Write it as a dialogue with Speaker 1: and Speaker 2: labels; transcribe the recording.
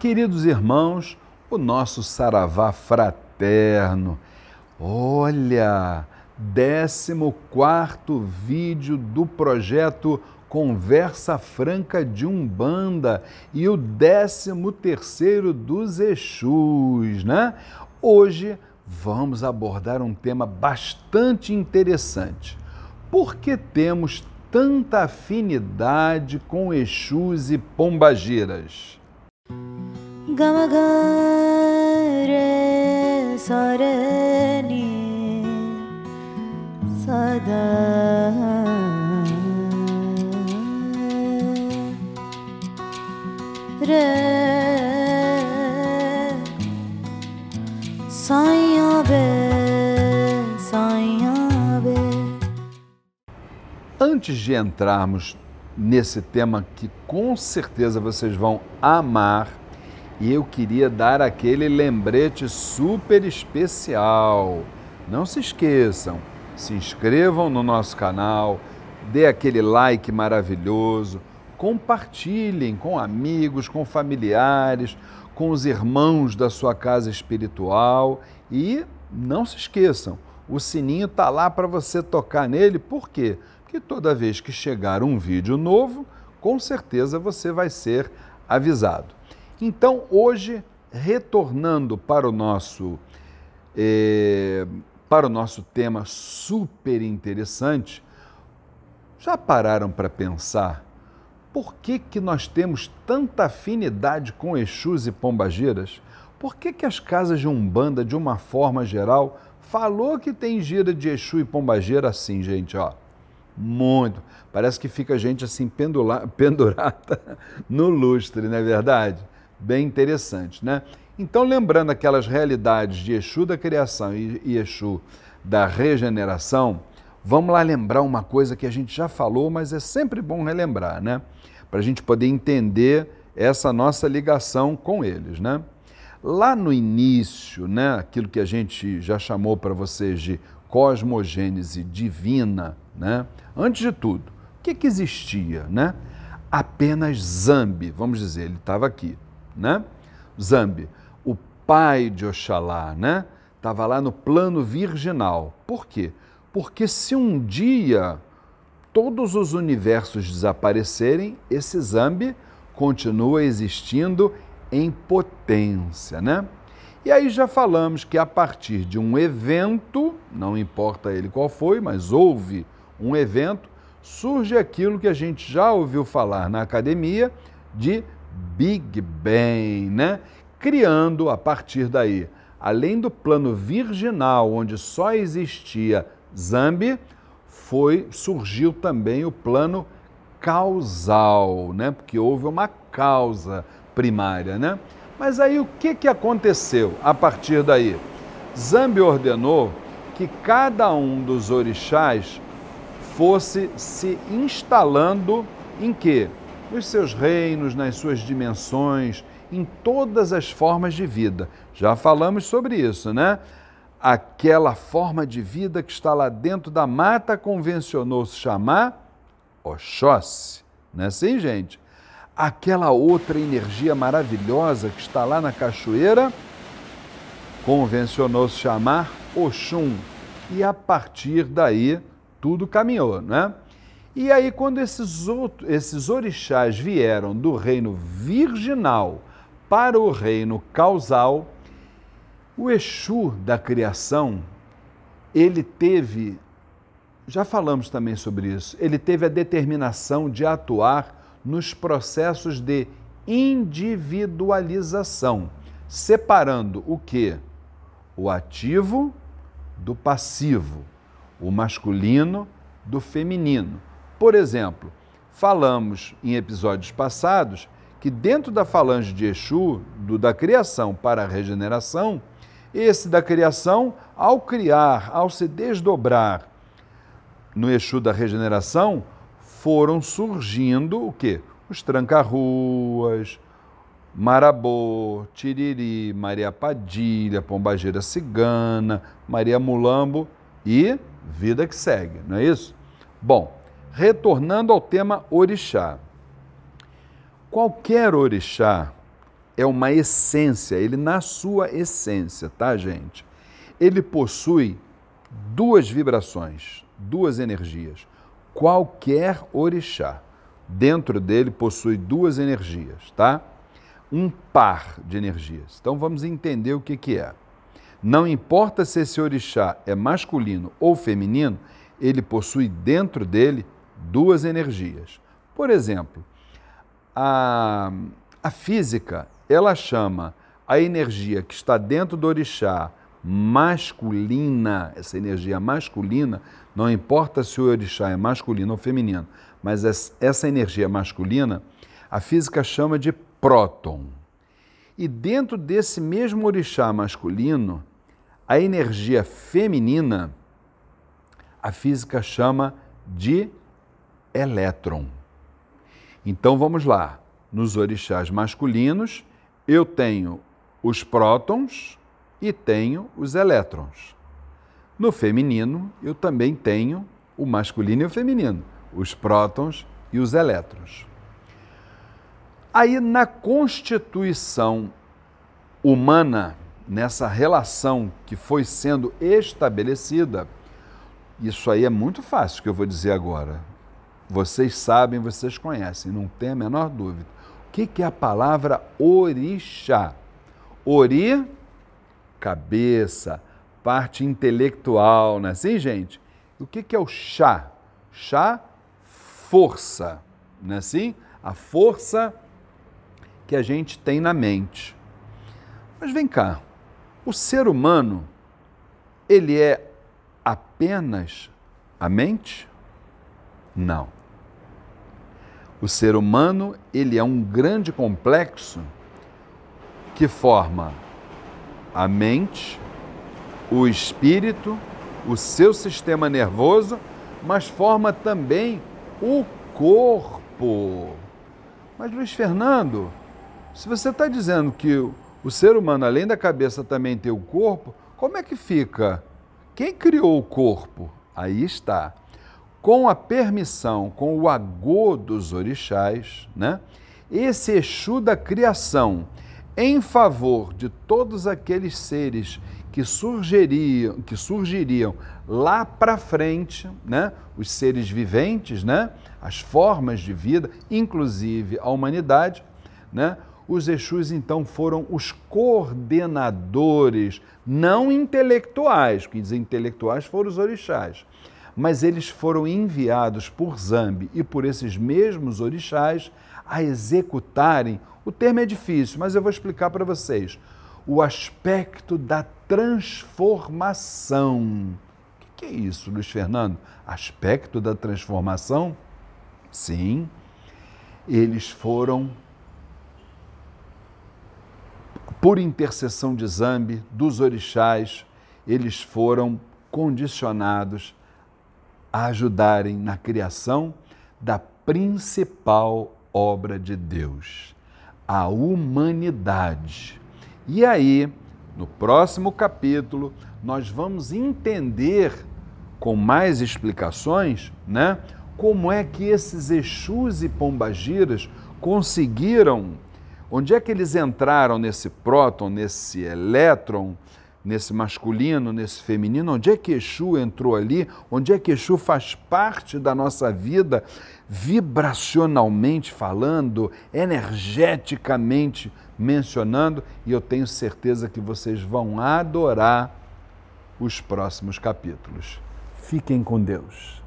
Speaker 1: Queridos irmãos, o nosso saravá fraterno. Olha, 14 vídeo do projeto Conversa Franca de Umbanda e o 13 dos Exus, né? Hoje vamos abordar um tema bastante interessante. Por que temos tanta afinidade com Exus e Pombagiras?
Speaker 2: Gamagare sarani sada
Speaker 1: Antes de entrarmos nesse tema que com certeza vocês vão amar, e eu queria dar aquele lembrete super especial. Não se esqueçam, se inscrevam no nosso canal, dê aquele like maravilhoso, compartilhem com amigos, com familiares, com os irmãos da sua casa espiritual e não se esqueçam, o sininho está lá para você tocar nele, por quê? Porque toda vez que chegar um vídeo novo, com certeza você vai ser avisado. Então, hoje, retornando para o nosso, eh, para o nosso tema super interessante, já pararam para pensar por que, que nós temos tanta afinidade com Exus e Pombagiras? Por que, que as casas de Umbanda, de uma forma geral, falou que tem gira de Exu e Pombagira assim, gente, ó? Muito. Parece que fica gente assim pendula, pendurada no lustre, não é verdade? Bem interessante, né? Então, lembrando aquelas realidades de Exu da criação e Exu da regeneração, vamos lá lembrar uma coisa que a gente já falou, mas é sempre bom relembrar, né? para a gente poder entender essa nossa ligação com eles, né? Lá no início, né, aquilo que a gente já chamou para vocês de cosmogênese divina, né? Antes de tudo, o que, que existia, né? Apenas Zambi, vamos dizer, ele estava aqui, né? Zambi, o pai de Oxalá, né? Estava lá no plano virginal. Por quê? Porque se um dia todos os universos desaparecerem, esse Zambi continua existindo em potência, né? E aí já falamos que a partir de um evento, não importa ele qual foi, mas houve um evento, surge aquilo que a gente já ouviu falar na academia de Big Bang, né? Criando a partir daí, além do plano virginal onde só existia Zambi, foi surgiu também o plano causal, né? Porque houve uma causa primária, né? Mas aí o que, que aconteceu a partir daí? Zambi ordenou que cada um dos orixás fosse se instalando em quê? Nos seus reinos, nas suas dimensões, em todas as formas de vida. Já falamos sobre isso, né? aquela forma de vida que está lá dentro da mata convencionou se chamar Oxóssi. Não é assim, gente? Aquela outra energia maravilhosa que está lá na cachoeira convencionou se chamar Oxum. E a partir daí tudo caminhou, né? E aí, quando esses, outros, esses orixás vieram do reino virginal para o reino causal, o Exu da criação, ele teve, já falamos também sobre isso, ele teve a determinação de atuar nos processos de individualização, separando o que? O ativo do passivo, o masculino do feminino. Por exemplo, falamos em episódios passados que dentro da falange de Exu, do, da criação para a regeneração, esse da criação, ao criar, ao se desdobrar no Exu da regeneração, foram surgindo o quê? Os tranca-ruas, Marabô, Tiriri, Maria Padilha, Pombageira Cigana, Maria Mulambo e vida que segue, não é isso? Bom, retornando ao tema orixá. Qualquer orixá é uma essência, ele na sua essência, tá, gente? Ele possui duas vibrações, duas energias. Qualquer orixá dentro dele possui duas energias, tá? Um par de energias. Então vamos entender o que, que é. Não importa se esse orixá é masculino ou feminino, ele possui dentro dele duas energias. Por exemplo, a, a física, ela chama a energia que está dentro do orixá masculina, essa energia masculina, não importa se o orixá é masculino ou feminino, mas essa energia masculina, a física chama de próton. E dentro desse mesmo orixá masculino, a energia feminina, a física chama de elétron. Então vamos lá. Nos orixás masculinos, eu tenho os prótons e tenho os elétrons. No feminino, eu também tenho o masculino e o feminino, os prótons e os elétrons. Aí, na constituição humana, nessa relação que foi sendo estabelecida, isso aí é muito fácil que eu vou dizer agora. Vocês sabem, vocês conhecem, não tem a menor dúvida. O que, que é a palavra orixá? Ori, cabeça, parte intelectual, não é assim, gente? O que, que é o chá? Chá, força, não é assim? A força que a gente tem na mente. Mas vem cá, o ser humano, ele é apenas a mente? Não. O ser humano, ele é um grande complexo que forma a mente, o espírito, o seu sistema nervoso, mas forma também o corpo. Mas Luiz Fernando, se você está dizendo que o ser humano, além da cabeça, também tem o corpo, como é que fica? Quem criou o corpo? Aí está. Com a permissão, com o agô dos orixás, né? esse Exu da criação, em favor de todos aqueles seres que surgiriam, que surgiriam lá para frente, né? os seres viventes, né? as formas de vida, inclusive a humanidade, né? os Exus então foram os coordenadores, não intelectuais, que dizem intelectuais foram os orixás, mas eles foram enviados por Zambi e por esses mesmos orixás a executarem. O termo é difícil, mas eu vou explicar para vocês. O aspecto da transformação. O que é isso, Luiz Fernando? Aspecto da transformação? Sim, eles foram por intercessão de Zambi, dos orixás, eles foram condicionados a ajudarem na criação da principal obra de Deus, a humanidade. E aí, no próximo capítulo, nós vamos entender com mais explicações, né, como é que esses Exus e Pombagiras conseguiram Onde é que eles entraram nesse próton, nesse elétron, nesse masculino, nesse feminino? Onde é que Exu entrou ali? Onde é que Exu faz parte da nossa vida, vibracionalmente falando, energeticamente mencionando? E eu tenho certeza que vocês vão adorar os próximos capítulos. Fiquem com Deus.